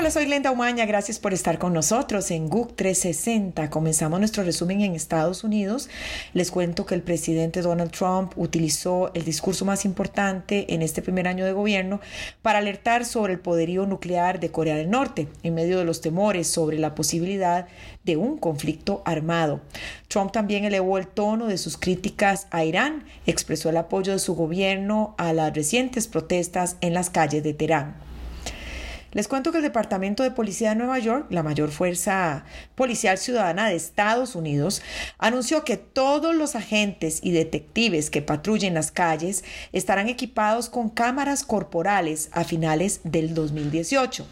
Hola, soy Glenda Umaña, gracias por estar con nosotros en GUC 360. Comenzamos nuestro resumen en Estados Unidos. Les cuento que el presidente Donald Trump utilizó el discurso más importante en este primer año de gobierno para alertar sobre el poderío nuclear de Corea del Norte, en medio de los temores sobre la posibilidad de un conflicto armado. Trump también elevó el tono de sus críticas a Irán, expresó el apoyo de su gobierno a las recientes protestas en las calles de Teherán. Les cuento que el Departamento de Policía de Nueva York, la mayor fuerza policial ciudadana de Estados Unidos, anunció que todos los agentes y detectives que patrullen las calles estarán equipados con cámaras corporales a finales del 2018.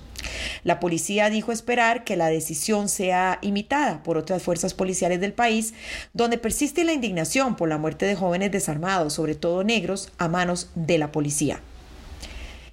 La policía dijo esperar que la decisión sea imitada por otras fuerzas policiales del país, donde persiste la indignación por la muerte de jóvenes desarmados, sobre todo negros, a manos de la policía.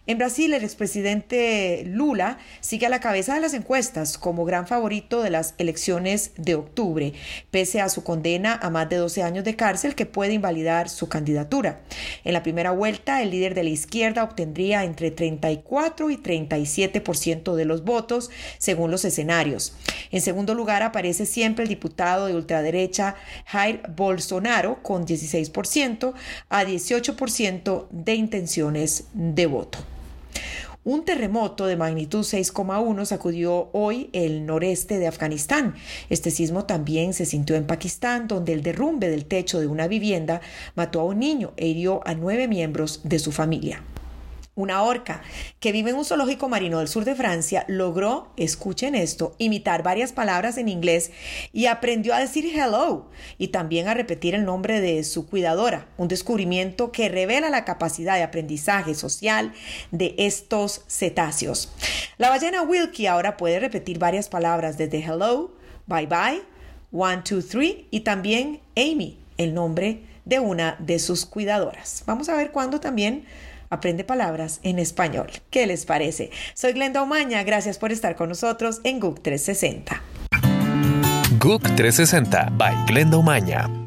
En Brasil, el expresidente Lula sigue a la cabeza de las encuestas como gran favorito de las elecciones de octubre, pese a su condena a más de 12 años de cárcel que puede invalidar su candidatura. En la primera vuelta, el líder de la izquierda obtendría entre 34 y 37% de los votos, según los escenarios. En segundo lugar, aparece siempre el diputado de ultraderecha Jair Bolsonaro con 16% a 18% de intenciones de voto. Un terremoto de magnitud 6,1 sacudió hoy el noreste de Afganistán. Este sismo también se sintió en Pakistán, donde el derrumbe del techo de una vivienda mató a un niño e hirió a nueve miembros de su familia. Una orca que vive en un zoológico marino del sur de Francia logró, escuchen esto, imitar varias palabras en inglés y aprendió a decir hello y también a repetir el nombre de su cuidadora, un descubrimiento que revela la capacidad de aprendizaje social de estos cetáceos. La ballena Wilkie ahora puede repetir varias palabras desde hello, bye bye, one, two, three y también Amy, el nombre de una de sus cuidadoras. Vamos a ver cuándo también aprende palabras en español. ¿Qué les parece? Soy Glenda Omaña, gracias por estar con nosotros en GUC 360. GUC 360 by Glenda Omaña.